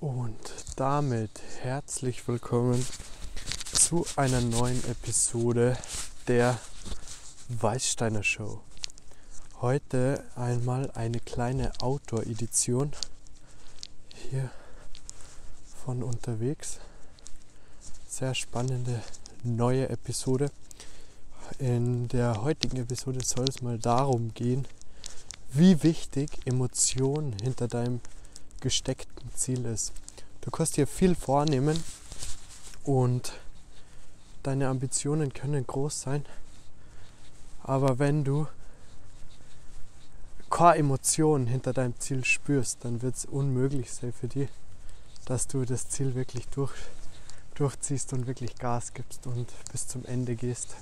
Und damit herzlich willkommen zu einer neuen Episode der Weißsteiner Show. Heute einmal eine kleine Outdoor-Edition hier von unterwegs. Sehr spannende neue Episode. In der heutigen Episode soll es mal darum gehen, wie wichtig Emotionen hinter deinem gesteckten Ziel ist. Du kannst dir viel vornehmen und deine Ambitionen können groß sein, aber wenn du keine Emotionen hinter deinem Ziel spürst, dann wird es unmöglich sein für dich, dass du das Ziel wirklich durch, durchziehst und wirklich Gas gibst und bis zum Ende gehst.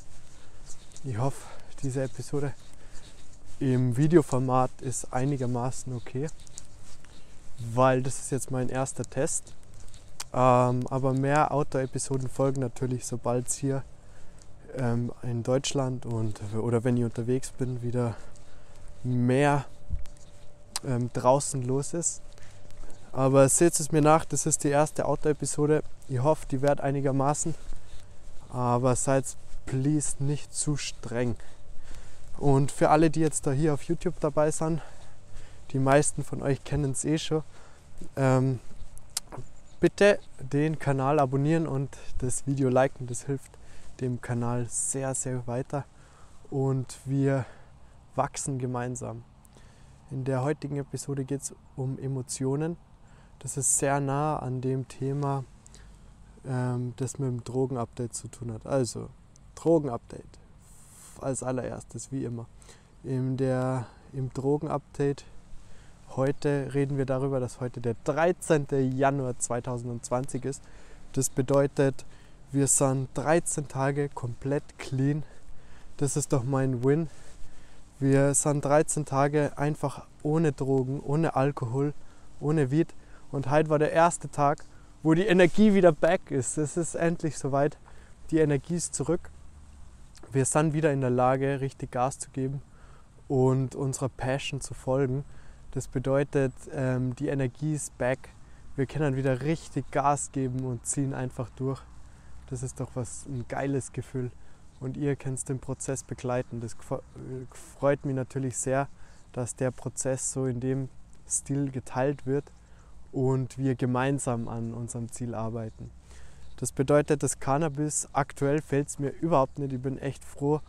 Ich hoffe, diese Episode im Videoformat ist einigermaßen okay weil das ist jetzt mein erster Test. Ähm, aber mehr Outdoor-Episoden folgen natürlich, sobald es hier ähm, in Deutschland und oder wenn ich unterwegs bin, wieder mehr ähm, draußen los ist. Aber seht es mir nach, das ist die erste Outdoor-Episode. Ich hoffe, die wird einigermaßen. Aber seid please nicht zu streng. Und für alle, die jetzt da hier auf YouTube dabei sind, die meisten von euch kennen es eh schon. Ähm, bitte den Kanal abonnieren und das Video liken. Das hilft dem Kanal sehr, sehr weiter. Und wir wachsen gemeinsam. In der heutigen Episode geht es um Emotionen. Das ist sehr nah an dem Thema, ähm, das mit dem Drogenupdate zu tun hat. Also, Drogenupdate als allererstes, wie immer. In der, Im Drogenupdate Heute reden wir darüber, dass heute der 13. Januar 2020 ist. Das bedeutet, wir sind 13 Tage komplett clean. Das ist doch mein Win. Wir sind 13 Tage einfach ohne Drogen, ohne Alkohol, ohne Weed. Und heute war der erste Tag, wo die Energie wieder back ist. Es ist endlich soweit. Die Energie ist zurück. Wir sind wieder in der Lage, richtig Gas zu geben und unserer Passion zu folgen. Das bedeutet, ähm, die Energie ist back. Wir können wieder richtig Gas geben und ziehen einfach durch. Das ist doch was ein geiles Gefühl. Und ihr könnt den Prozess begleiten. Das freut mich natürlich sehr, dass der Prozess so in dem Stil geteilt wird und wir gemeinsam an unserem Ziel arbeiten. Das bedeutet, das Cannabis aktuell fällt es mir überhaupt nicht. Ich bin echt froh,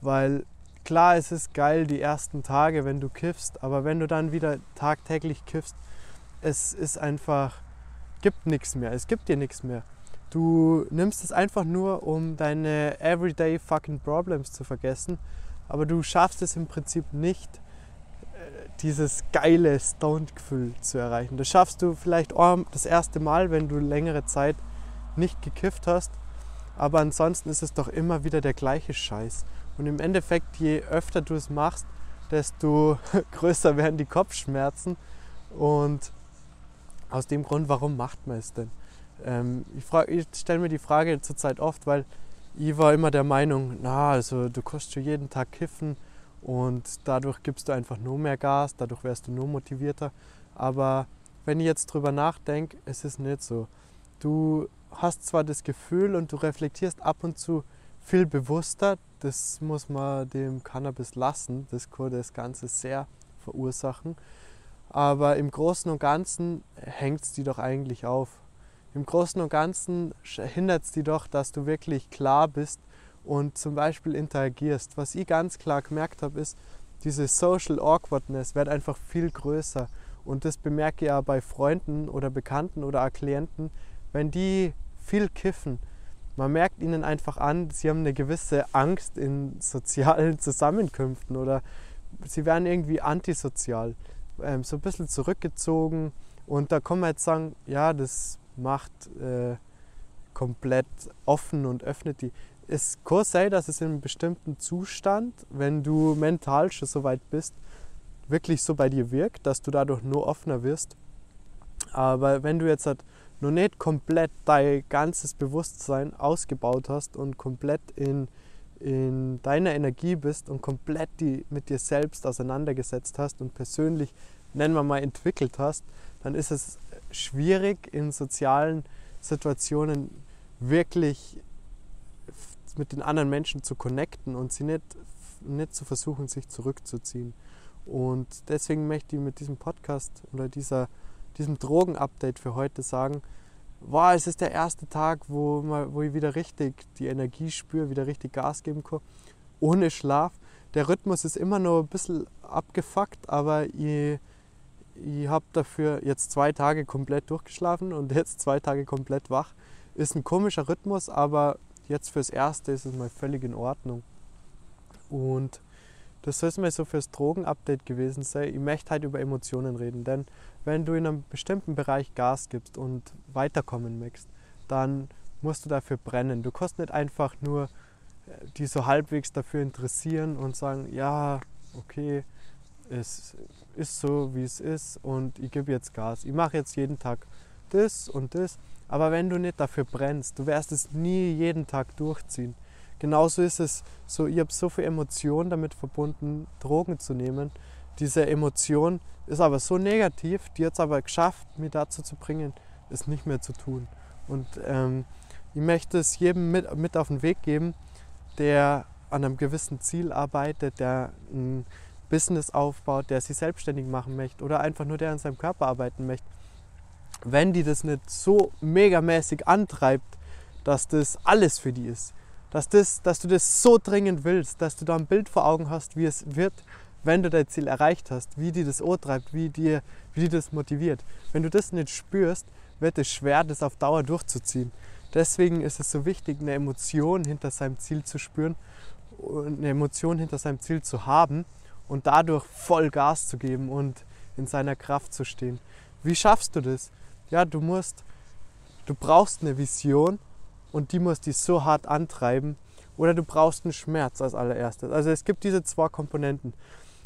weil klar, es ist geil die ersten Tage, wenn du kiffst, aber wenn du dann wieder tagtäglich kiffst, es ist einfach, gibt nichts mehr, es gibt dir nichts mehr. Du nimmst es einfach nur, um deine everyday fucking problems zu vergessen, aber du schaffst es im Prinzip nicht, äh, dieses geile Stoned-Gefühl zu erreichen. Das schaffst du vielleicht das erste Mal, wenn du längere Zeit nicht gekifft hast, aber ansonsten ist es doch immer wieder der gleiche Scheiß. Und im Endeffekt, je öfter du es machst, desto größer werden die Kopfschmerzen. Und aus dem Grund, warum macht man es denn? Ähm, ich, ich stelle mir die Frage zurzeit oft, weil ich war immer der Meinung, na, also du kannst schon jeden Tag kiffen und dadurch gibst du einfach nur mehr Gas, dadurch wärst du nur motivierter. Aber wenn ich jetzt drüber nachdenke, es ist nicht so. Du hast zwar das Gefühl und du reflektierst ab und zu viel bewusster, das muss man dem Cannabis lassen. Das kann das Ganze sehr verursachen. Aber im Großen und Ganzen hängt es die doch eigentlich auf. Im Großen und Ganzen hindert es die doch, dass du wirklich klar bist und zum Beispiel interagierst. Was ich ganz klar gemerkt habe, ist, diese Social Awkwardness wird einfach viel größer. Und das bemerke ich ja bei Freunden oder Bekannten oder auch Klienten, wenn die viel kiffen, man merkt ihnen einfach an, sie haben eine gewisse Angst in sozialen Zusammenkünften oder sie werden irgendwie antisozial, ähm, so ein bisschen zurückgezogen. Und da kann man jetzt sagen, ja, das macht äh, komplett offen und öffnet die. Es kann sein, dass es in einem bestimmten Zustand, wenn du mental schon so weit bist, wirklich so bei dir wirkt, dass du dadurch nur offener wirst. Aber wenn du jetzt halt noch nicht komplett dein ganzes Bewusstsein ausgebaut hast und komplett in, in deiner Energie bist und komplett die mit dir selbst auseinandergesetzt hast und persönlich, nennen wir mal, entwickelt hast, dann ist es schwierig in sozialen Situationen wirklich mit den anderen Menschen zu connecten und sie nicht, nicht zu versuchen, sich zurückzuziehen. Und deswegen möchte ich mit diesem Podcast oder dieser, diesem Drogen-Update für heute sagen, wow, es ist der erste Tag, wo, mal, wo ich wieder richtig die Energie spüre, wieder richtig Gas geben kann, ohne Schlaf. Der Rhythmus ist immer noch ein bisschen abgefuckt, aber ich, ich habe dafür jetzt zwei Tage komplett durchgeschlafen und jetzt zwei Tage komplett wach. Ist ein komischer Rhythmus, aber jetzt fürs Erste ist es mal völlig in Ordnung. Und das soll es mal so fürs Drogen-Update gewesen sein. Ich möchte halt über Emotionen reden, denn wenn du in einem bestimmten Bereich Gas gibst und weiterkommen möchtest, dann musst du dafür brennen. Du kannst nicht einfach nur äh, die so halbwegs dafür interessieren und sagen, ja, okay, es ist so, wie es ist und ich gebe jetzt Gas. Ich mache jetzt jeden Tag das und das. Aber wenn du nicht dafür brennst, du wirst es nie jeden Tag durchziehen. Genauso ist es so, ich habe so viel Emotion damit verbunden, Drogen zu nehmen. Diese Emotion ist aber so negativ, die hat es aber geschafft, mich dazu zu bringen, es nicht mehr zu tun. Und ähm, ich möchte es jedem mit, mit auf den Weg geben, der an einem gewissen Ziel arbeitet, der ein Business aufbaut, der sich selbstständig machen möchte oder einfach nur der an seinem Körper arbeiten möchte. Wenn die das nicht so megamäßig antreibt, dass das alles für die ist, dass, das, dass du das so dringend willst, dass du da ein Bild vor Augen hast, wie es wird, wenn du dein Ziel erreicht hast, wie dir das treibt, wie dir, wie das motiviert. Wenn du das nicht spürst, wird es schwer, das auf Dauer durchzuziehen. Deswegen ist es so wichtig, eine Emotion hinter seinem Ziel zu spüren, eine Emotion hinter seinem Ziel zu haben und dadurch voll Gas zu geben und in seiner Kraft zu stehen. Wie schaffst du das? Ja, du musst, du brauchst eine Vision und die muss dich so hart antreiben. Oder du brauchst einen Schmerz als allererstes. Also es gibt diese zwei Komponenten.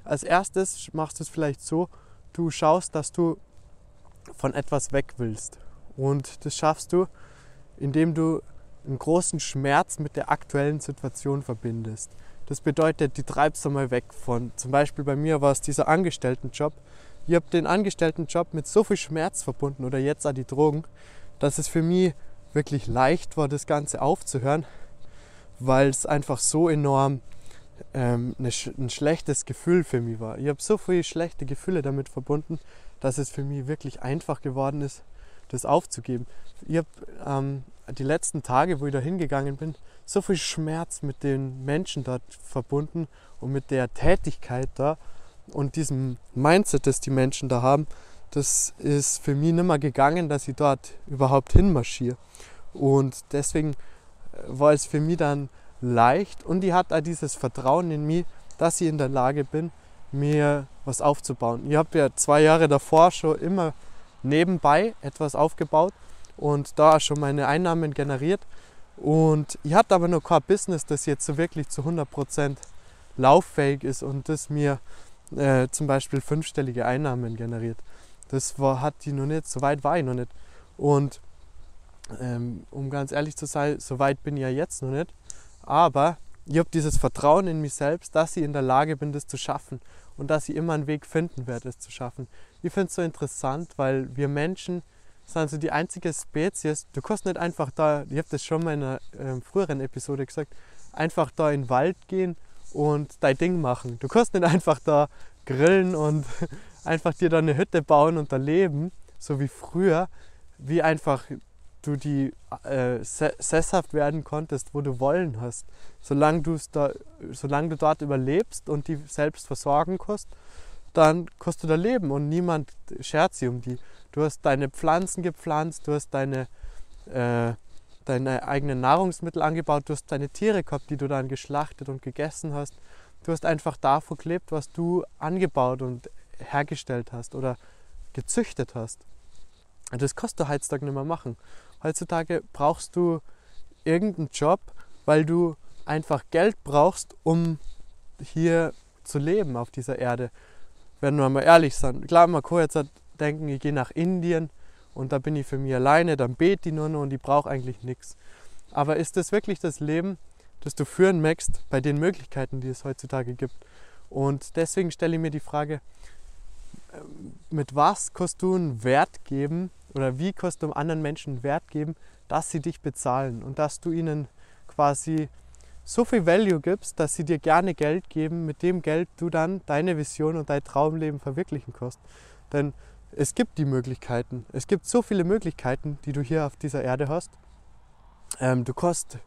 Als erstes machst du es vielleicht so, du schaust, dass du von etwas weg willst. Und das schaffst du, indem du einen großen Schmerz mit der aktuellen Situation verbindest. Das bedeutet, die treibst du mal weg von, zum Beispiel bei mir war es dieser Angestelltenjob. Ich habe den Angestelltenjob mit so viel Schmerz verbunden oder jetzt auch die Drogen, dass es für mich wirklich leicht war, das Ganze aufzuhören, weil es einfach so enorm ähm, eine, ein schlechtes Gefühl für mich war. Ich habe so viele schlechte Gefühle damit verbunden, dass es für mich wirklich einfach geworden ist, das aufzugeben. Ich habe ähm, die letzten Tage, wo ich da hingegangen bin, so viel Schmerz mit den Menschen dort verbunden und mit der Tätigkeit da und diesem Mindset, das die Menschen da haben, das ist für mich nicht mehr gegangen, dass ich dort überhaupt hinmarschiere. Und deswegen äh, war es für mich dann leicht und ich hatte auch dieses Vertrauen in mich, dass ich in der Lage bin, mir was aufzubauen. Ich habe ja zwei Jahre davor schon immer nebenbei etwas aufgebaut und da schon meine Einnahmen generiert. Und ich hatte aber noch kein Business, das jetzt so wirklich zu 100% lauffähig ist und das mir äh, zum Beispiel fünfstellige Einnahmen generiert. Das war, hat die noch nicht, so weit war ich noch nicht. Und ähm, um ganz ehrlich zu sein, so weit bin ich ja jetzt noch nicht. Aber ich habe dieses Vertrauen in mich selbst, dass ich in der Lage bin, das zu schaffen und dass ich immer einen Weg finden werde, es zu schaffen. Ich finde es so interessant, weil wir Menschen sind so die einzige Spezies, du kannst nicht einfach da, ich habe das schon mal in einer äh, früheren Episode gesagt, einfach da in den Wald gehen und dein Ding machen. Du kannst nicht einfach da grillen und einfach dir da eine Hütte bauen und da leben, so wie früher, wie einfach du die äh, sesshaft werden konntest, wo du wollen hast. Solange, da, solange du dort überlebst und die selbst versorgen kannst, dann kannst du da leben und niemand schert sich um die. Du hast deine Pflanzen gepflanzt, du hast deine, äh, deine eigenen Nahrungsmittel angebaut, du hast deine Tiere gehabt, die du dann geschlachtet und gegessen hast. Du hast einfach davon gelebt, was du angebaut und hergestellt hast oder gezüchtet hast. Das kannst du heutzutage nicht mehr machen. Heutzutage brauchst du irgendeinen Job, weil du einfach Geld brauchst, um hier zu leben auf dieser Erde. Wenn wir mal ehrlich sind. Klar, man kann jetzt denken, ich gehe nach Indien und da bin ich für mich alleine, dann bete ich nur noch und ich brauche eigentlich nichts. Aber ist das wirklich das Leben, das du führen möchtest bei den Möglichkeiten, die es heutzutage gibt? Und deswegen stelle ich mir die Frage, mit was kannst du einen Wert geben oder wie kannst du anderen Menschen Wert geben, dass sie dich bezahlen und dass du ihnen quasi so viel Value gibst, dass sie dir gerne Geld geben, mit dem Geld du dann deine Vision und dein Traumleben verwirklichen kannst. Denn es gibt die Möglichkeiten. Es gibt so viele Möglichkeiten, die du hier auf dieser Erde hast. Ähm, du, kannst,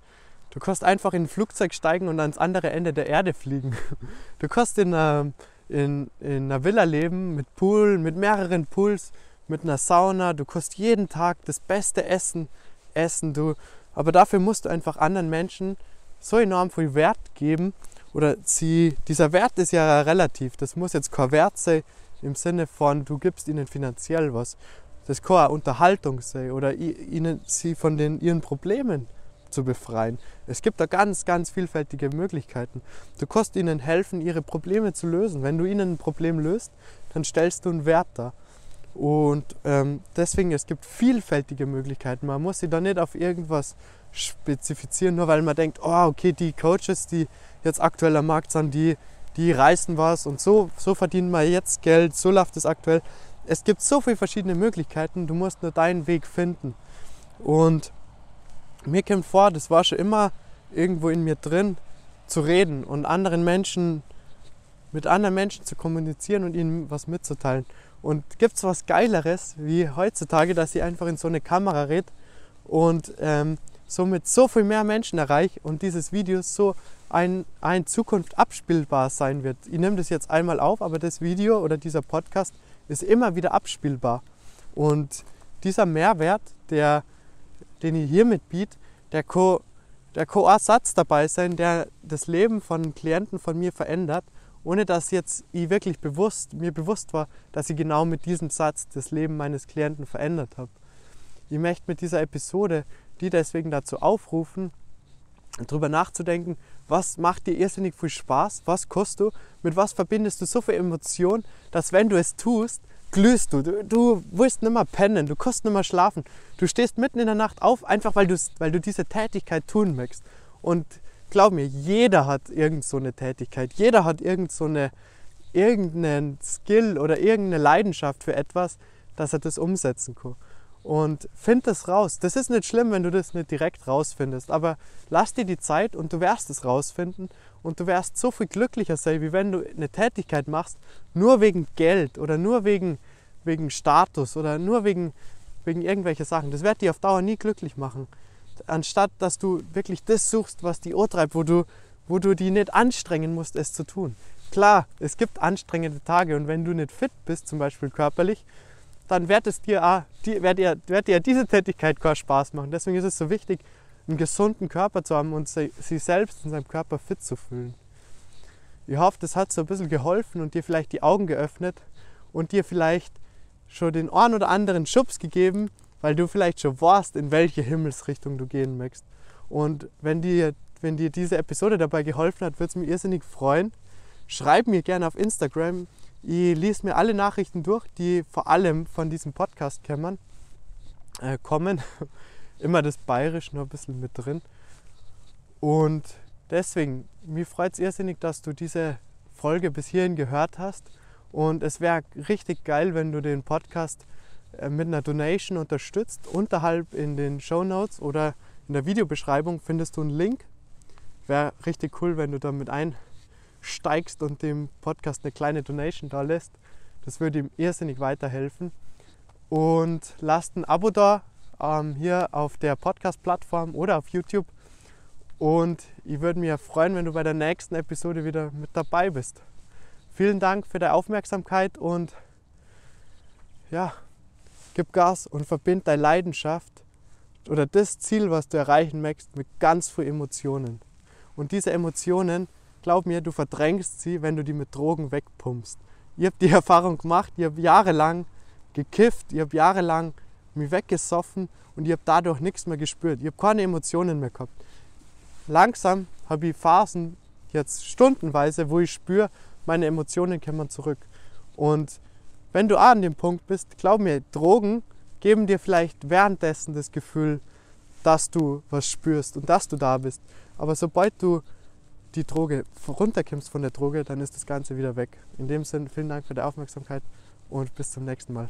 du einfach in ein Flugzeug steigen und ans andere Ende der Erde fliegen. Du kannst in einer, in, in einer Villa leben mit Pool, mit mehreren Pools, mit einer Sauna. Du kannst jeden Tag das beste Essen essen. Du, aber dafür musst du einfach anderen Menschen so enorm viel Wert geben. Oder sie, dieser Wert ist ja relativ. Das muss jetzt kein Wert sein im Sinne von, du gibst ihnen finanziell was. Das kann auch Unterhaltung sein oder ihnen, sie von den, ihren Problemen zu befreien. Es gibt da ganz, ganz vielfältige Möglichkeiten. Du kannst ihnen helfen, ihre Probleme zu lösen. Wenn du ihnen ein Problem löst, dann stellst du einen Wert dar. Und ähm, deswegen, es gibt vielfältige Möglichkeiten. Man muss sich da nicht auf irgendwas spezifizieren, nur weil man denkt, oh, okay, die Coaches, die jetzt aktuell am Markt sind, die, die reißen was und so, so verdienen wir jetzt Geld, so läuft es aktuell. Es gibt so viele verschiedene Möglichkeiten, du musst nur deinen Weg finden. Und mir kommt vor, das war schon immer irgendwo in mir drin, zu reden und anderen Menschen, mit anderen Menschen zu kommunizieren und ihnen was mitzuteilen. Und gibt es was Geileres wie heutzutage, dass ich einfach in so eine Kamera rede und ähm, somit so viel mehr Menschen erreiche und dieses Video so ein, ein Zukunft abspielbar sein wird. Ich nehme das jetzt einmal auf, aber das Video oder dieser Podcast ist immer wieder abspielbar. Und dieser Mehrwert, der, den ich hiermit biete, der kann, der kann Satz dabei sein, der das Leben von Klienten von mir verändert, ohne dass jetzt ich wirklich bewusst, mir bewusst war, dass ich genau mit diesem Satz das Leben meines Klienten verändert habe. Ich möchte mit dieser Episode die deswegen dazu aufrufen, darüber nachzudenken, was macht dir irrsinnig viel Spaß, was kostet du, mit was verbindest du so viel Emotion, dass wenn du es tust, glühst du. Du, du willst nicht mehr pennen, du kannst nicht mehr schlafen. Du stehst mitten in der Nacht auf, einfach weil, weil du diese Tätigkeit tun möchtest. Und glaub mir, jeder hat irgend so eine Tätigkeit, jeder hat irgend so eine, irgendeinen Skill oder irgendeine Leidenschaft für etwas, dass er das umsetzen kann. Und find das raus. Das ist nicht schlimm, wenn du das nicht direkt rausfindest, aber lass dir die Zeit und du wirst es rausfinden und du wirst so viel glücklicher sein, wie wenn du eine Tätigkeit machst, nur wegen Geld oder nur wegen, wegen Status oder nur wegen, wegen irgendwelcher Sachen. Das wird dich auf Dauer nie glücklich machen. Anstatt dass du wirklich das suchst, was die Ohr treibt, wo du, wo du die nicht anstrengen musst, es zu tun. Klar, es gibt anstrengende Tage und wenn du nicht fit bist, zum Beispiel körperlich, dann wird es dir, auch, wird dir, wird dir diese Tätigkeit keinen Spaß machen. Deswegen ist es so wichtig, einen gesunden Körper zu haben und sich selbst in seinem Körper fit zu fühlen. Ich hoffe, das hat so ein bisschen geholfen und dir vielleicht die Augen geöffnet und dir vielleicht schon den einen oder anderen Schubs gegeben, weil du vielleicht schon weißt, in welche Himmelsrichtung du gehen möchtest. Und wenn dir, wenn dir diese Episode dabei geholfen hat, würde es mich irrsinnig freuen. Schreib mir gerne auf Instagram ich lese mir alle Nachrichten durch, die vor allem von diesem Podcast kämmern, äh, kommen. Immer das Bayerisch noch ein bisschen mit drin. Und deswegen, mir freut es irrsinnig, dass du diese Folge bis hierhin gehört hast. Und es wäre richtig geil, wenn du den Podcast äh, mit einer Donation unterstützt. Unterhalb in den Show Notes oder in der Videobeschreibung findest du einen Link. Wäre richtig cool, wenn du damit ein steigst und dem Podcast eine kleine Donation da lässt. Das würde ihm irrsinnig weiterhelfen. Und lasst ein Abo da ähm, hier auf der Podcast-Plattform oder auf YouTube. Und ich würde mich freuen, wenn du bei der nächsten Episode wieder mit dabei bist. Vielen Dank für deine Aufmerksamkeit und ja, gib Gas und verbind deine Leidenschaft oder das Ziel, was du erreichen möchtest, mit ganz vielen Emotionen. Und diese Emotionen glaub mir, du verdrängst sie, wenn du die mit Drogen wegpumpst. Ich habe die Erfahrung gemacht, ich habe jahrelang gekifft, ich habe jahrelang mich weggesoffen und ich habe dadurch nichts mehr gespürt. Ich habe keine Emotionen mehr gehabt. Langsam habe ich Phasen, jetzt stundenweise, wo ich spüre, meine Emotionen kommen zurück. Und wenn du auch an dem Punkt bist, glaub mir, Drogen geben dir vielleicht währenddessen das Gefühl, dass du was spürst und dass du da bist. Aber sobald du die Droge runterkommst von der Droge, dann ist das Ganze wieder weg. In dem Sinne, vielen Dank für die Aufmerksamkeit und bis zum nächsten Mal.